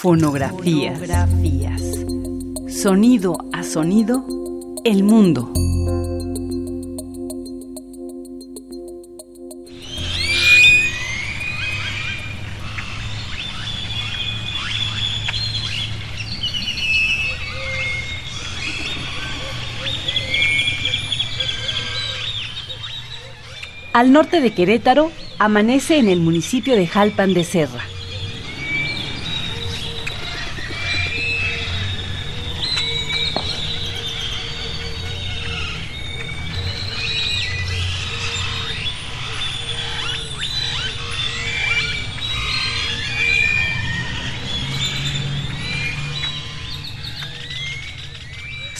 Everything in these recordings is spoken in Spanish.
Fonografías. Sonido a sonido, el mundo. Al norte de Querétaro, amanece en el municipio de Jalpan de Serra.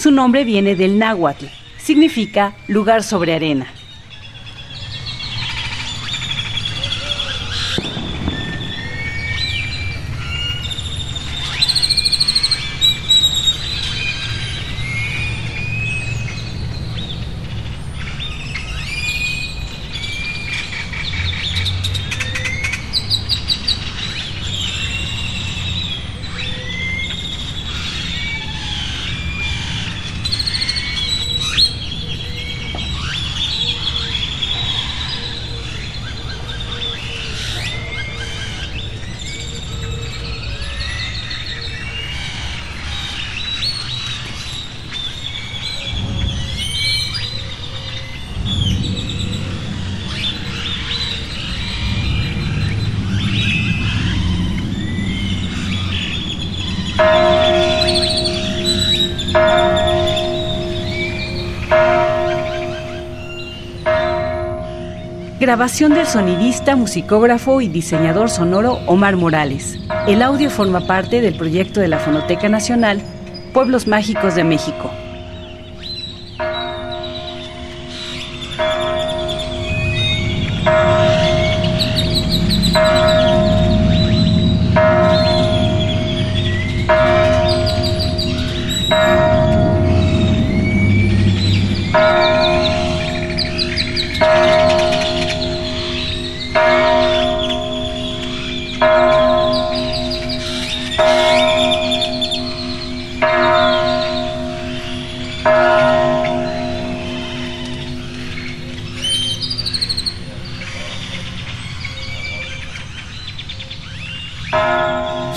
Su nombre viene del náhuatl, significa lugar sobre arena. Grabación del sonidista, musicógrafo y diseñador sonoro Omar Morales. El audio forma parte del proyecto de la Fonoteca Nacional Pueblos Mágicos de México.